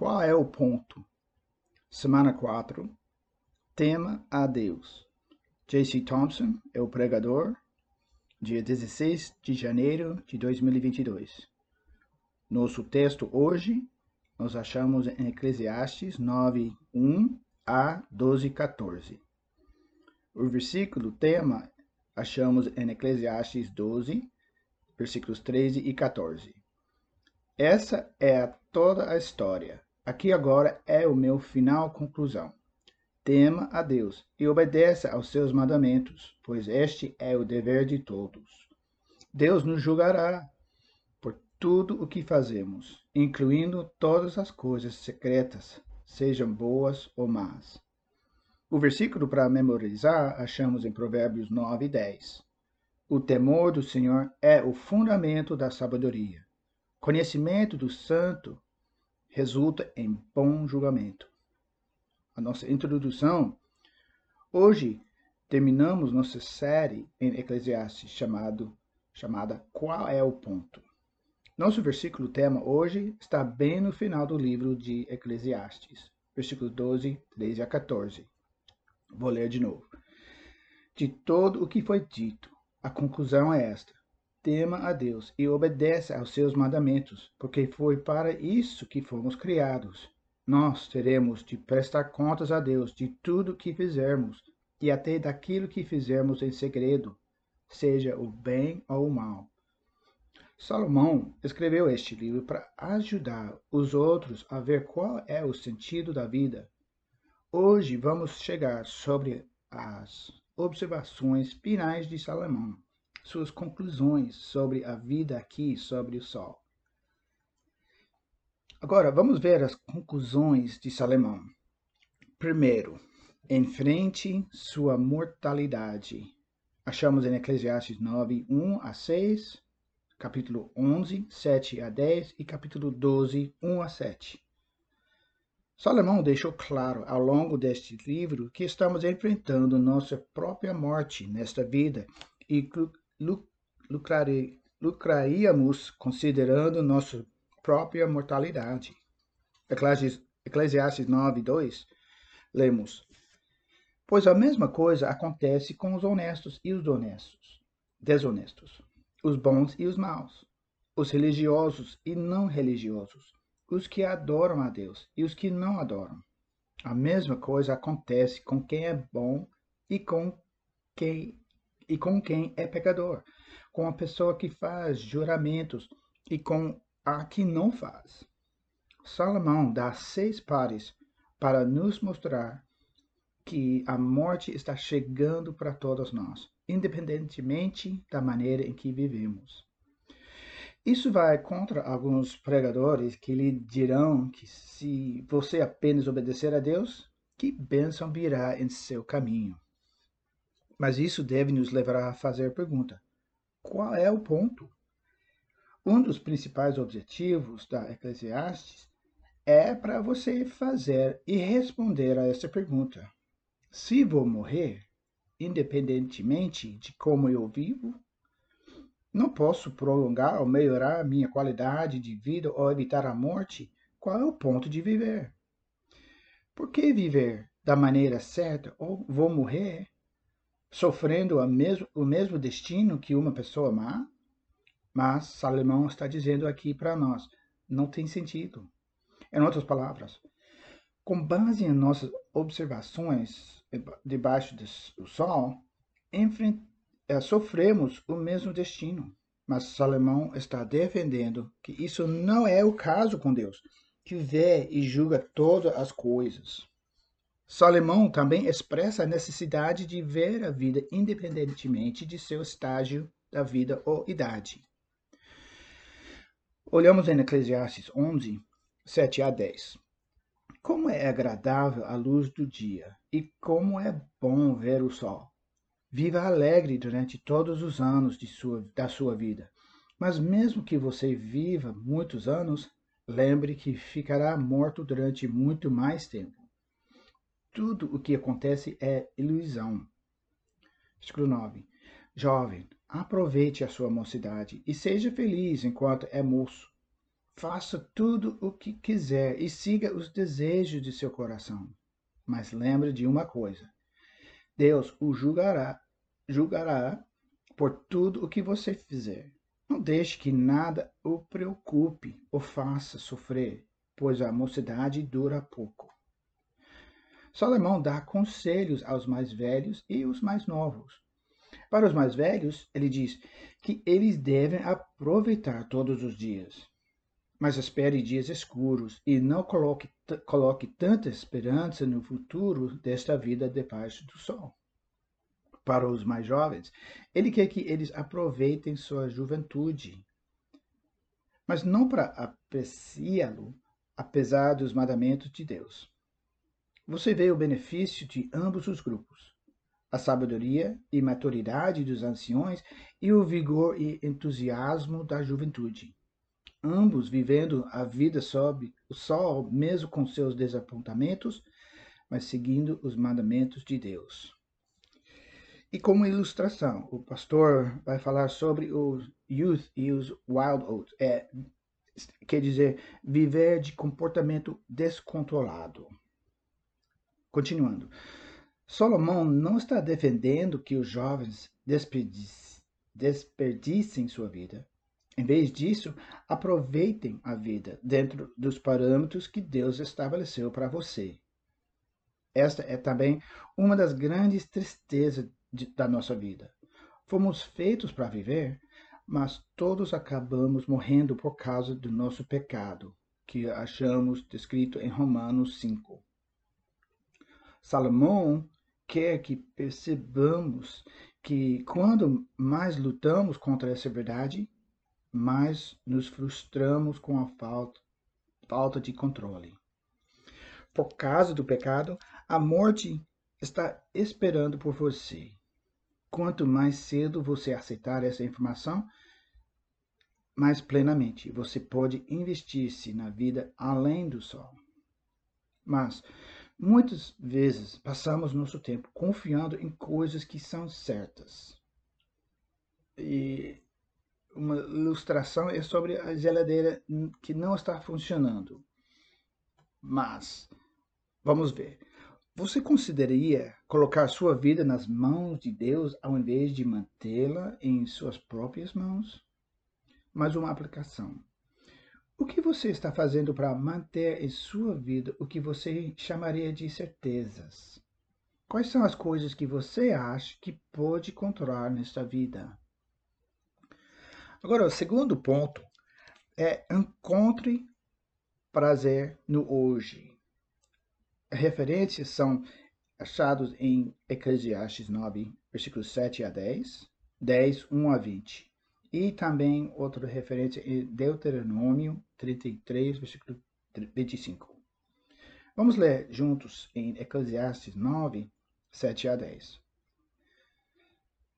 Qual é o ponto? Semana 4. Tema a Deus. J.C. Thompson é o pregador, dia 16 de janeiro de 2022. Nosso texto hoje nós achamos em Eclesiastes 9, 1 a 12, 14. O versículo tema achamos em Eclesiastes 12, versículos 13 e 14. Essa é toda a história. Aqui agora é o meu final conclusão. Tema a Deus e obedeça aos seus mandamentos, pois este é o dever de todos. Deus nos julgará por tudo o que fazemos, incluindo todas as coisas secretas, sejam boas ou más. O versículo para memorizar achamos em Provérbios 9 e 10. O temor do Senhor é o fundamento da sabedoria. Conhecimento do santo resulta em bom julgamento. A nossa introdução. Hoje terminamos nossa série em Eclesiastes chamado, chamada Qual é o ponto? Nosso versículo tema hoje está bem no final do livro de Eclesiastes, versículo 12, 13 a 14. Vou ler de novo. De todo o que foi dito, a conclusão é esta: tema a Deus e obedece aos seus mandamentos, porque foi para isso que fomos criados. Nós teremos de prestar contas a Deus de tudo que fizermos e até daquilo que fizermos em segredo, seja o bem ou o mal. Salomão escreveu este livro para ajudar os outros a ver qual é o sentido da vida. Hoje vamos chegar sobre as observações finais de Salomão suas conclusões sobre a vida aqui sobre o Sol. Agora, vamos ver as conclusões de Salomão. Primeiro, enfrente sua mortalidade. Achamos em Eclesiastes 9, 1 a 6, capítulo 11, 7 a 10 e capítulo 12, 1 a 7. Salomão deixou claro ao longo deste livro que estamos enfrentando nossa própria morte nesta vida e lucraríamos considerando nossa própria mortalidade. Eclesiastes 9, 2, lemos: Pois a mesma coisa acontece com os honestos e os honestos, desonestos, os bons e os maus, os religiosos e não religiosos, os que adoram a Deus e os que não adoram. A mesma coisa acontece com quem é bom e com quem e com quem é pecador, com a pessoa que faz juramentos e com a que não faz. Salomão dá seis pares para nos mostrar que a morte está chegando para todos nós, independentemente da maneira em que vivemos. Isso vai contra alguns pregadores que lhe dirão que se você apenas obedecer a Deus, que bênção virá em seu caminho. Mas isso deve nos levar a fazer a pergunta: qual é o ponto? Um dos principais objetivos da Eclesiastes é para você fazer e responder a essa pergunta. Se vou morrer, independentemente de como eu vivo, não posso prolongar ou melhorar minha qualidade de vida ou evitar a morte, qual é o ponto de viver? Por que viver da maneira certa ou vou morrer sofrendo o mesmo destino que uma pessoa má? Mas Salomão está dizendo aqui para nós, não tem sentido. Em outras palavras, com base em nossas observações debaixo do sol, é, sofremos o mesmo destino. Mas Salomão está defendendo que isso não é o caso com Deus, que vê e julga todas as coisas. Salomão também expressa a necessidade de ver a vida independentemente de seu estágio da vida ou idade. Olhamos em Eclesiastes 11, 7 a 10. Como é agradável a luz do dia e como é bom ver o sol. Viva alegre durante todos os anos sua, da sua vida. Mas mesmo que você viva muitos anos, lembre que ficará morto durante muito mais tempo. Tudo o que acontece é ilusão. Versículo 9. Jovem, aproveite a sua mocidade e seja feliz enquanto é moço. Faça tudo o que quiser e siga os desejos de seu coração. Mas lembre de uma coisa: Deus o julgará, julgará por tudo o que você fizer. Não deixe que nada o preocupe ou faça sofrer, pois a mocidade dura pouco. Salomão dá conselhos aos mais velhos e os mais novos. Para os mais velhos, ele diz que eles devem aproveitar todos os dias. Mas espere dias escuros e não coloque, coloque tanta esperança no futuro desta vida debaixo do sol. Para os mais jovens, ele quer que eles aproveitem sua juventude, mas não para apreciá-lo, apesar dos mandamentos de Deus. Você vê o benefício de ambos os grupos a sabedoria e maturidade dos anciões e o vigor e entusiasmo da juventude. Ambos vivendo a vida sob o sol, mesmo com seus desapontamentos, mas seguindo os mandamentos de Deus. E como ilustração, o pastor vai falar sobre os youth e os wild oats, é, quer dizer, viver de comportamento descontrolado. Continuando. Salomão não está defendendo que os jovens desperdicem sua vida. Em vez disso, aproveitem a vida dentro dos parâmetros que Deus estabeleceu para você. Esta é também uma das grandes tristezas de, da nossa vida. Fomos feitos para viver, mas todos acabamos morrendo por causa do nosso pecado, que achamos descrito em Romanos 5. Salomão quer que percebamos que quando mais lutamos contra essa verdade, mais nos frustramos com a falta, falta de controle. Por causa do pecado, a morte está esperando por você. Quanto mais cedo você aceitar essa informação, mais plenamente você pode investir-se na vida além do sol. Mas Muitas vezes passamos nosso tempo confiando em coisas que são certas. E uma ilustração é sobre a geladeira que não está funcionando. Mas, vamos ver. Você consideraria colocar sua vida nas mãos de Deus ao invés de mantê-la em suas próprias mãos? Mais uma aplicação. O que você está fazendo para manter em sua vida o que você chamaria de certezas? Quais são as coisas que você acha que pode controlar nesta vida? Agora, o segundo ponto é encontre prazer no hoje. Referências são achados em Eclesiastes 9, versículos 7 a 10, 10, 1 a 20. E também outra referência é Deuteronômio 33, versículo 25. Vamos ler juntos em Eclesiastes 9, 7 a 10.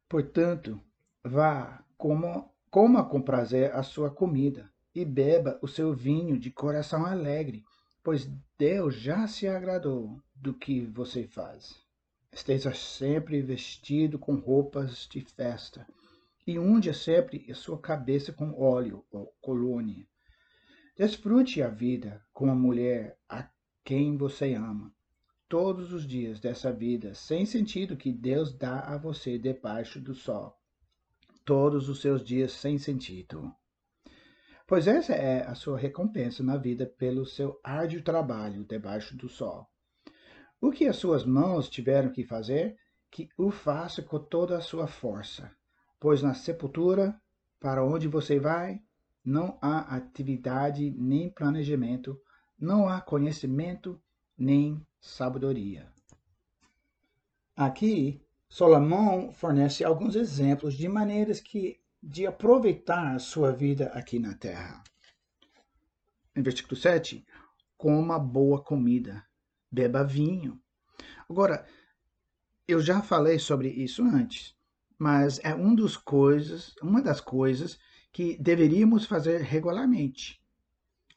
Portanto, vá, coma, coma com prazer a sua comida e beba o seu vinho de coração alegre, pois Deus já se agradou do que você faz. Esteja sempre vestido com roupas de festa e unja sempre a sua cabeça com óleo ou colônia. Desfrute a vida com a mulher a quem você ama, todos os dias dessa vida sem sentido que Deus dá a você debaixo do sol. Todos os seus dias sem sentido. Pois essa é a sua recompensa na vida pelo seu árduo trabalho debaixo do sol. O que as suas mãos tiveram que fazer, que o faça com toda a sua força pois na sepultura, para onde você vai, não há atividade nem planejamento, não há conhecimento nem sabedoria. Aqui, Salomão fornece alguns exemplos de maneiras que de aproveitar a sua vida aqui na terra. Em versículo 7, coma boa comida, beba vinho. Agora, eu já falei sobre isso antes, mas é um dos coisas, uma das coisas que deveríamos fazer regularmente.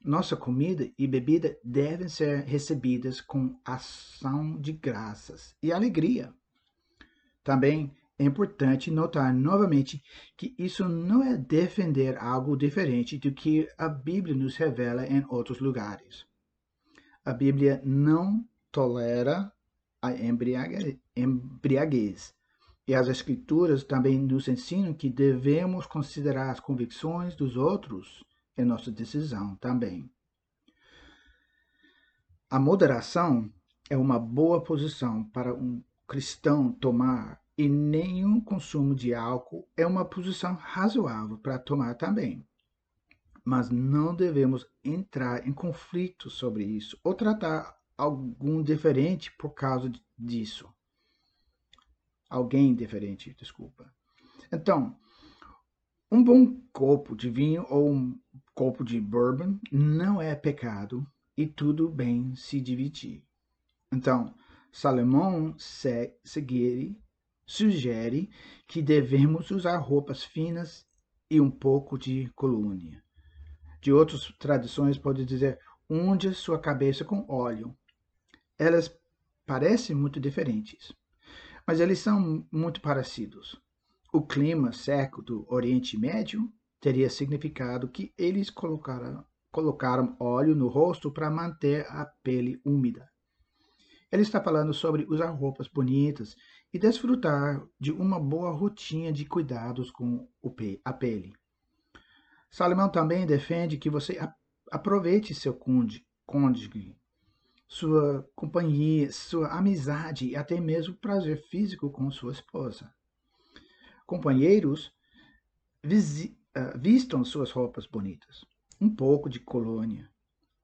Nossa comida e bebida devem ser recebidas com ação de graças e alegria. Também é importante notar novamente que isso não é defender algo diferente do que a Bíblia nos revela em outros lugares. A Bíblia não tolera a embriaguez. E as Escrituras também nos ensinam que devemos considerar as convicções dos outros em nossa decisão também. A moderação é uma boa posição para um cristão tomar e nenhum consumo de álcool é uma posição razoável para tomar também. Mas não devemos entrar em conflito sobre isso ou tratar algum diferente por causa disso. Alguém diferente, desculpa. Então, um bom copo de vinho ou um copo de bourbon não é pecado e tudo bem se dividir. Então, Salomão seguir, sugere que devemos usar roupas finas e um pouco de colônia. De outras tradições pode dizer unge sua cabeça com óleo. Elas parecem muito diferentes, mas eles são muito parecidos. O clima seco do Oriente Médio teria significado que eles colocaram, colocaram óleo no rosto para manter a pele úmida. Ele está falando sobre usar roupas bonitas e desfrutar de uma boa rotina de cuidados com a pele. Salomão também defende que você aproveite seu cônjuge, sua companhia, sua amizade e até mesmo prazer físico com sua esposa. Companheiros, uh, vistam suas roupas bonitas, um pouco de colônia,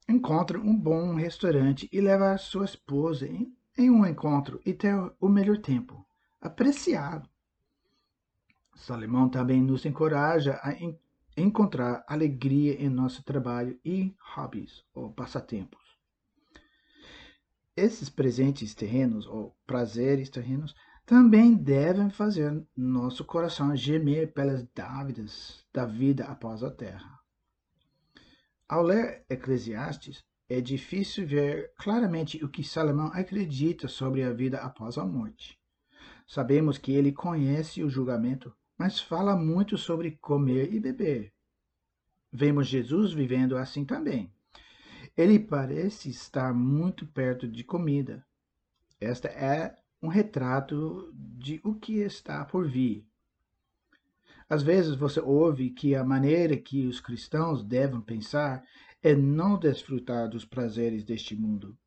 encontre um bom restaurante e leve sua esposa em, em um encontro e ter o melhor tempo, apreciado. Salomão também nos encoraja a en encontrar alegria em nosso trabalho e hobbies ou passatempos. Esses presentes terrenos ou prazeres terrenos também devem fazer nosso coração gemer pelas dávidas da vida após a terra. Ao ler Eclesiastes, é difícil ver claramente o que Salomão acredita sobre a vida após a morte. Sabemos que ele conhece o julgamento, mas fala muito sobre comer e beber. Vemos Jesus vivendo assim também. Ele parece estar muito perto de comida. Esta é um retrato de o que está por vir. Às vezes você ouve que a maneira que os cristãos devem pensar é não desfrutar dos prazeres deste mundo.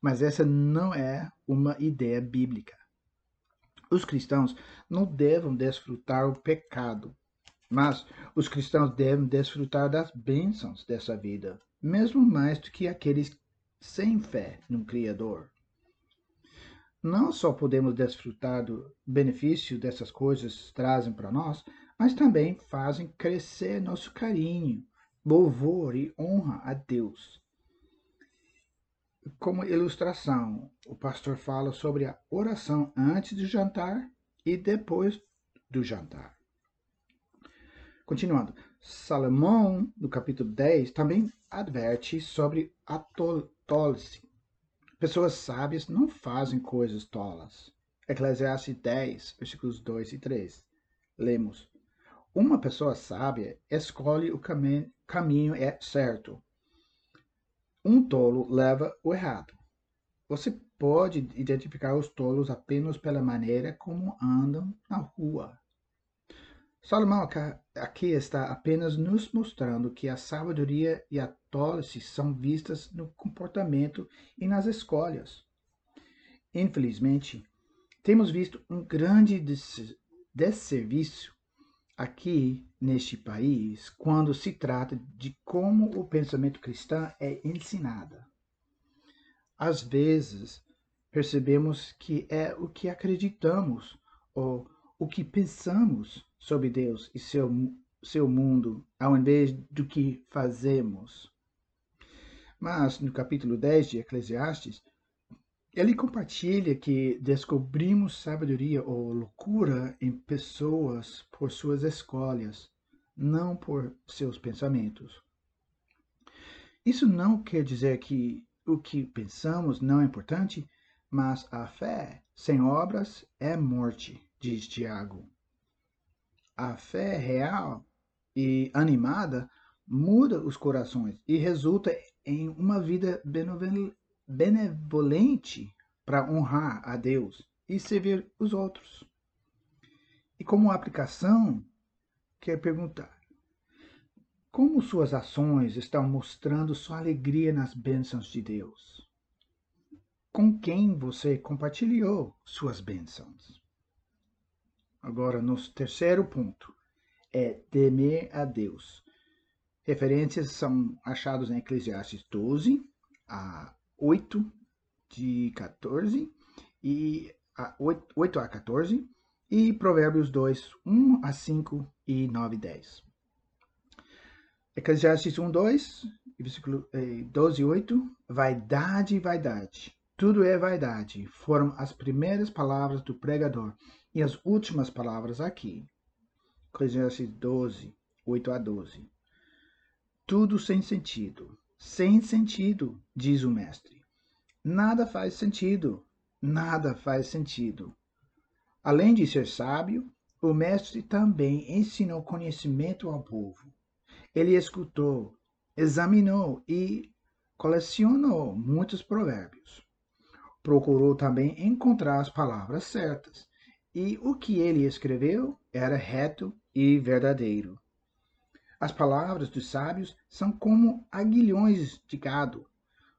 Mas essa não é uma ideia bíblica. Os cristãos não devem desfrutar o pecado, mas os cristãos devem desfrutar das bênçãos dessa vida, mesmo mais do que aqueles sem fé no Criador. Não só podemos desfrutar do benefício dessas coisas trazem para nós, mas também fazem crescer nosso carinho, louvor e honra a Deus. Como ilustração, o pastor fala sobre a oração antes do jantar e depois do jantar. Continuando, Salomão, no capítulo 10, também adverte sobre a tolice. Pessoas sábias não fazem coisas tolas. Eclesiastes 10, versículos 2 e 3. Lemos: uma pessoa sábia escolhe o cami caminho é certo. Um tolo leva o errado. Você pode identificar os tolos apenas pela maneira como andam na rua. Salomão aqui está apenas nos mostrando que a sabedoria e a tolice são vistas no comportamento e nas escolhas. Infelizmente, temos visto um grande desserviço aqui neste país quando se trata de como o pensamento cristão é ensinado. Às vezes, percebemos que é o que acreditamos ou o que pensamos sobre Deus e seu, seu mundo, ao invés do que fazemos. Mas, no capítulo 10 de Eclesiastes, ele compartilha que descobrimos sabedoria ou loucura em pessoas por suas escolhas, não por seus pensamentos. Isso não quer dizer que o que pensamos não é importante, mas a fé sem obras é morte. Diz Tiago. A fé real e animada muda os corações e resulta em uma vida benevolente para honrar a Deus e servir os outros. E como aplicação, quer perguntar: como suas ações estão mostrando sua alegria nas bênçãos de Deus? Com quem você compartilhou suas bênçãos? Agora, no terceiro ponto, é temer a Deus. Referências são achados em Eclesiastes 12, a 8 de 14 e a 8, 8 a 14 e Provérbios 2, 1 a 5 e 9 e 10. Eclesiastes 1, 2, versículo 12 e 8, vaidade, vaidade, tudo é vaidade, foram as primeiras palavras do pregador e as últimas palavras aqui. Eclesiastes 12, 8 a 12. Tudo sem sentido, sem sentido, diz o mestre. Nada faz sentido, nada faz sentido. Além de ser sábio, o mestre também ensinou conhecimento ao povo. Ele escutou, examinou e colecionou muitos provérbios. Procurou também encontrar as palavras certas, e o que ele escreveu era reto e verdadeiro. As palavras dos sábios são como aguilhões de gado,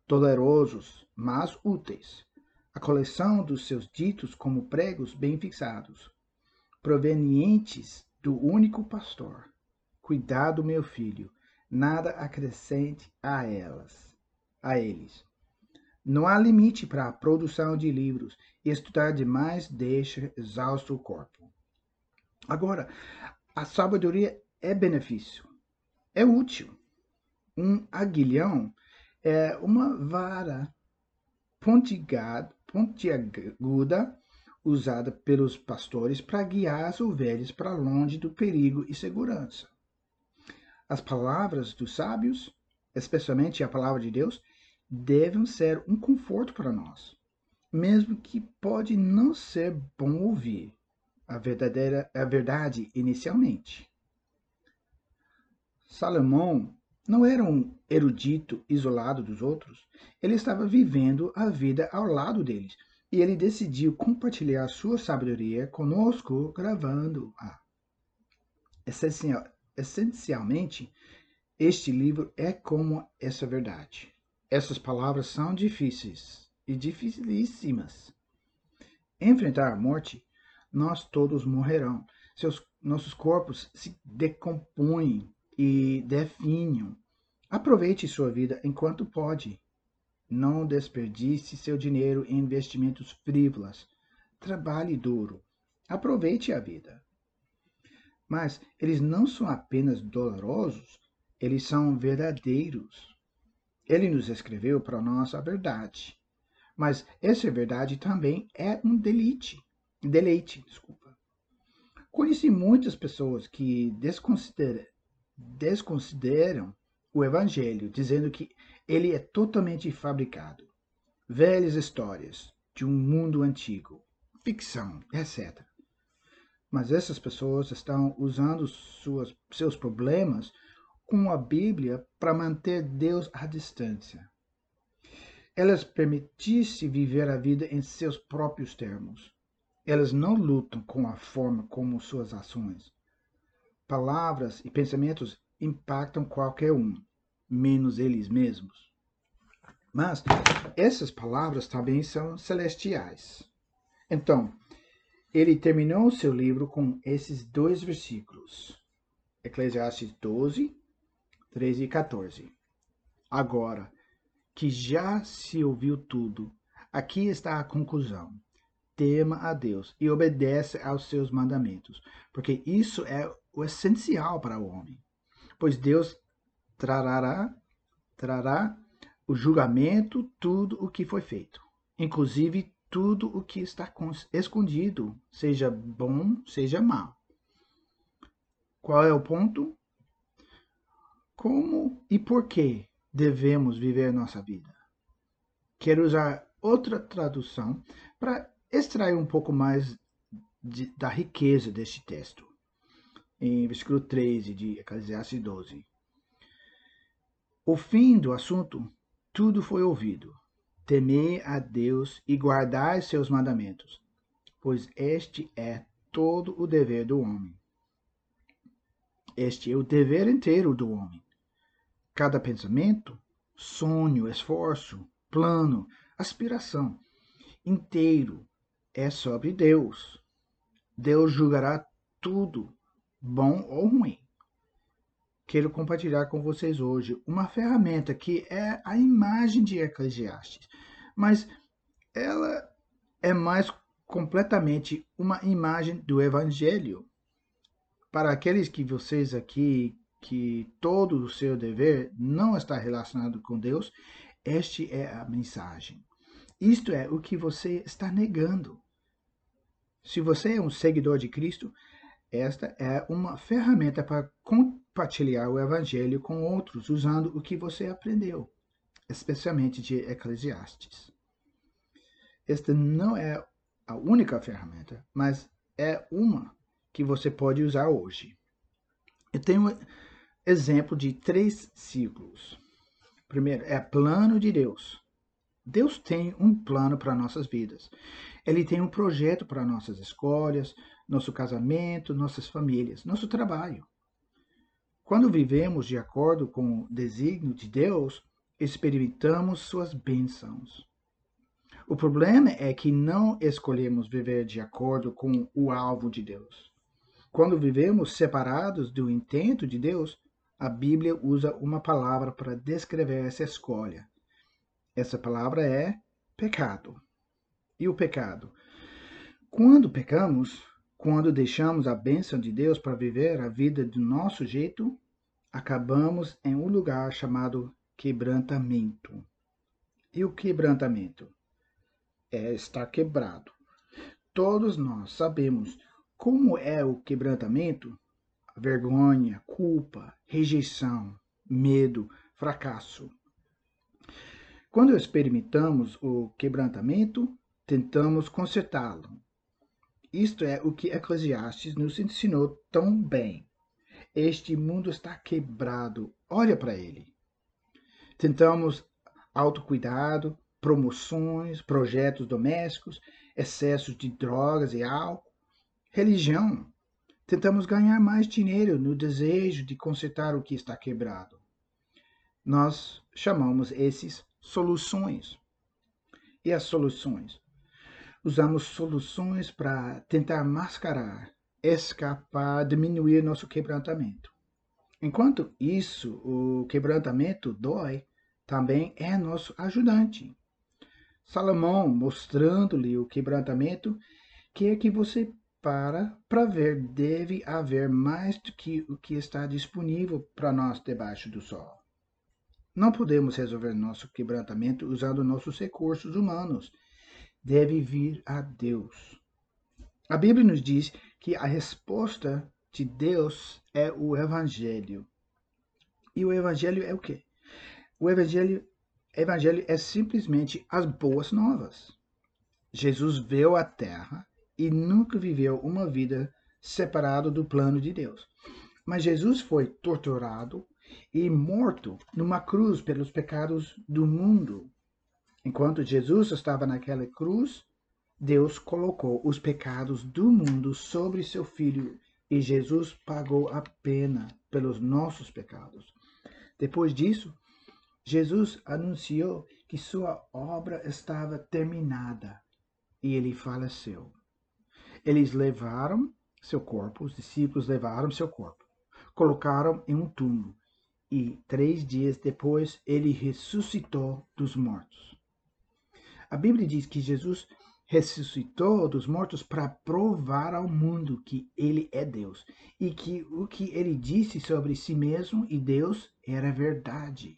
tolerosos, mas úteis a coleção dos seus ditos como pregos bem fixados, provenientes do único pastor. Cuidado, meu filho, nada acrescente a elas, a eles. Não há limite para a produção de livros, estudar demais deixa exausto o corpo. Agora, a sabedoria é benefício, é útil. Um aguilhão é uma vara pontiaguda usada pelos pastores para guiar as ovelhas para longe do perigo e segurança. As palavras dos sábios, especialmente a palavra de Deus, devem ser um conforto para nós, mesmo que pode não ser bom ouvir a verdadeira a verdade inicialmente. Salomão não era um erudito isolado dos outros, ele estava vivendo a vida ao lado deles e ele decidiu compartilhar sua sabedoria conosco, gravando-a. Essencial, essencialmente, este livro é como essa verdade. Essas palavras são difíceis e dificilíssimas. Enfrentar a morte, nós todos morrerão. Seus, nossos corpos se decompõem e definham. Aproveite sua vida enquanto pode. Não desperdice seu dinheiro em investimentos frívolos. Trabalhe duro. Aproveite a vida. Mas eles não são apenas dolorosos, eles são verdadeiros. Ele nos escreveu para nós a verdade. Mas essa verdade também é um deleite. Deleite, desculpa. Conheci muitas pessoas que desconsideram desconsideram o Evangelho, dizendo que ele é totalmente fabricado. Velhas histórias de um mundo antigo, ficção, etc. Mas essas pessoas estão usando suas, seus problemas com a Bíblia para manter Deus à distância. Elas permitem-se viver a vida em seus próprios termos. Elas não lutam com a forma como suas ações, palavras e pensamentos impactam qualquer um, menos eles mesmos. Mas essas palavras também são celestiais. Então, ele terminou seu livro com esses dois versículos. Eclesiastes 12, 13 e 14. Agora, que já se ouviu tudo, aqui está a conclusão tema a Deus e obedece aos seus mandamentos, porque isso é o essencial para o homem. Pois Deus trará, trará o julgamento tudo o que foi feito, inclusive tudo o que está escondido, seja bom, seja mal. Qual é o ponto? Como e por que devemos viver nossa vida? Quero usar outra tradução para extrair um pouco mais de, da riqueza deste texto. Em versículo 13 de Eclesiastes 12. O fim do assunto, tudo foi ouvido. Temei a Deus e guardai seus mandamentos, pois este é todo o dever do homem. Este é o dever inteiro do homem. Cada pensamento, sonho, esforço, plano, aspiração inteiro é sobre Deus. Deus julgará tudo, bom ou ruim. Quero compartilhar com vocês hoje uma ferramenta que é a imagem de Eclesiastes, mas ela é mais completamente uma imagem do Evangelho. Para aqueles que vocês aqui, que todo o seu dever não está relacionado com Deus, este é a mensagem. Isto é o que você está negando. Se você é um seguidor de Cristo, esta é uma ferramenta para compartilhar o Evangelho com outros usando o que você aprendeu, especialmente de Eclesiastes. Esta não é a única ferramenta, mas é uma que você pode usar hoje. Eu tenho exemplo de três ciclos. Primeiro, é plano de Deus. Deus tem um plano para nossas vidas. Ele tem um projeto para nossas escolhas, nosso casamento, nossas famílias, nosso trabalho. Quando vivemos de acordo com o desígnio de Deus, experimentamos suas bênçãos. O problema é que não escolhemos viver de acordo com o alvo de Deus. Quando vivemos separados do intento de Deus, a Bíblia usa uma palavra para descrever essa escolha. Essa palavra é pecado. E o pecado? Quando pecamos, quando deixamos a bênção de Deus para viver a vida do nosso jeito, acabamos em um lugar chamado quebrantamento. E o quebrantamento? é estar quebrado. Todos nós sabemos como é o quebrantamento, vergonha, culpa, rejeição, medo, fracasso. Quando experimentamos o quebrantamento, tentamos consertá-lo. Isto é o que Eclesiastes nos ensinou tão bem. Este mundo está quebrado, olha para ele. Tentamos autocuidado, promoções, projetos domésticos, excessos de drogas e álcool, religião. Tentamos ganhar mais dinheiro no desejo de consertar o que está quebrado. Nós chamamos esses soluções. E as soluções? Usamos soluções para tentar mascarar, escapar, diminuir nosso quebrantamento. Enquanto isso, o quebrantamento dói, também é nosso ajudante. Salomão, mostrando-lhe o quebrantamento, quer que você para para ver, deve haver mais do que o que está disponível para nós debaixo do sol. Não podemos resolver nosso quebrantamento usando nossos recursos humanos. Deve vir a Deus. A Bíblia nos diz que a resposta de Deus é o Evangelho. E o Evangelho é o quê? O Evangelho Evangelho é simplesmente as boas novas. Jesus veio à Terra e nunca viveu uma vida separada do plano de Deus. Mas Jesus foi torturado e morto numa cruz pelos pecados do mundo. Enquanto Jesus estava naquela cruz, Deus colocou os pecados do mundo sobre seu filho e Jesus pagou a pena pelos nossos pecados. Depois disso, Jesus anunciou que sua obra estava terminada e ele faleceu. Eles levaram seu corpo, os discípulos levaram seu corpo, colocaram em um túmulo e três dias depois ele ressuscitou dos mortos. A Bíblia diz que Jesus ressuscitou dos mortos para provar ao mundo que ele é Deus e que o que ele disse sobre si mesmo e Deus era verdade.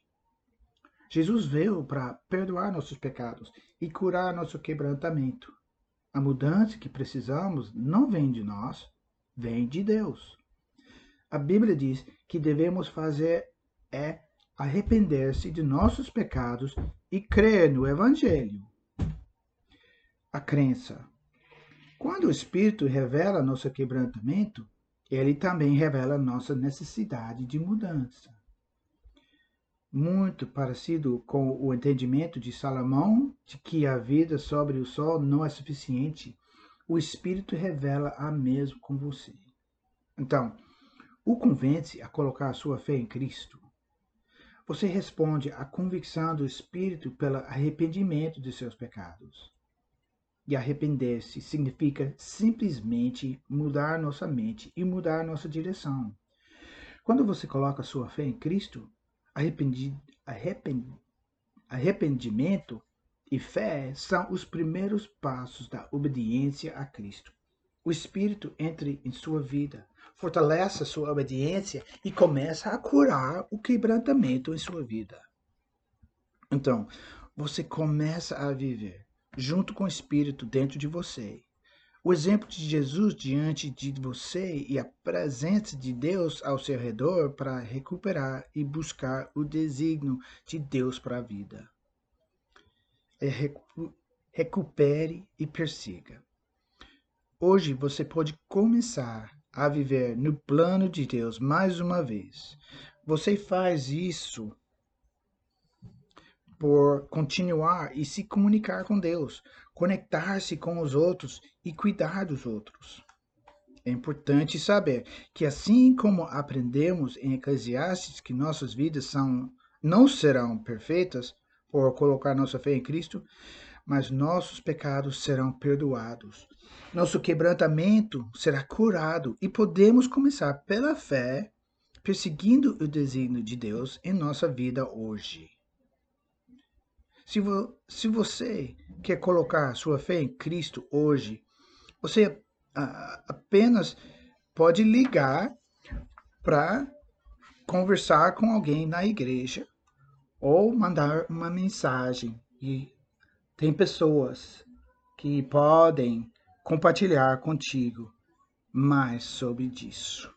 Jesus veio para perdoar nossos pecados e curar nosso quebrantamento. A mudança que precisamos não vem de nós, vem de Deus. A Bíblia diz que devemos fazer é arrepender-se de nossos pecados e crer no Evangelho. A crença. Quando o Espírito revela nosso quebrantamento, ele também revela nossa necessidade de mudança. Muito parecido com o entendimento de Salomão de que a vida sobre o sol não é suficiente, o Espírito revela a mesmo com você. Então, o convence a colocar a sua fé em Cristo. Você responde à convicção do Espírito pelo arrependimento de seus pecados. E arrepender-se significa simplesmente mudar nossa mente e mudar nossa direção. Quando você coloca sua fé em Cristo, arrependi, arrepend, arrependimento e fé são os primeiros passos da obediência a Cristo. O Espírito entra em sua vida, fortalece sua obediência e começa a curar o quebrantamento em sua vida. Então, você começa a viver junto com o Espírito dentro de você. O exemplo de Jesus diante de você e a presença de Deus ao seu redor para recuperar e buscar o desígnio de Deus para a vida. É recupere e persiga. Hoje você pode começar a viver no plano de Deus mais uma vez. Você faz isso por continuar e se comunicar com Deus, conectar-se com os outros e cuidar dos outros. É importante saber que assim como aprendemos em Eclesiastes que nossas vidas são não serão perfeitas por colocar nossa fé em Cristo, mas nossos pecados serão perdoados. Nosso quebrantamento será curado e podemos começar pela fé, perseguindo o desígnio de Deus em nossa vida hoje. Se, vo, se você quer colocar sua fé em Cristo hoje, você apenas pode ligar para conversar com alguém na igreja ou mandar uma mensagem. E tem pessoas que podem compartilhar contigo mais sobre isso.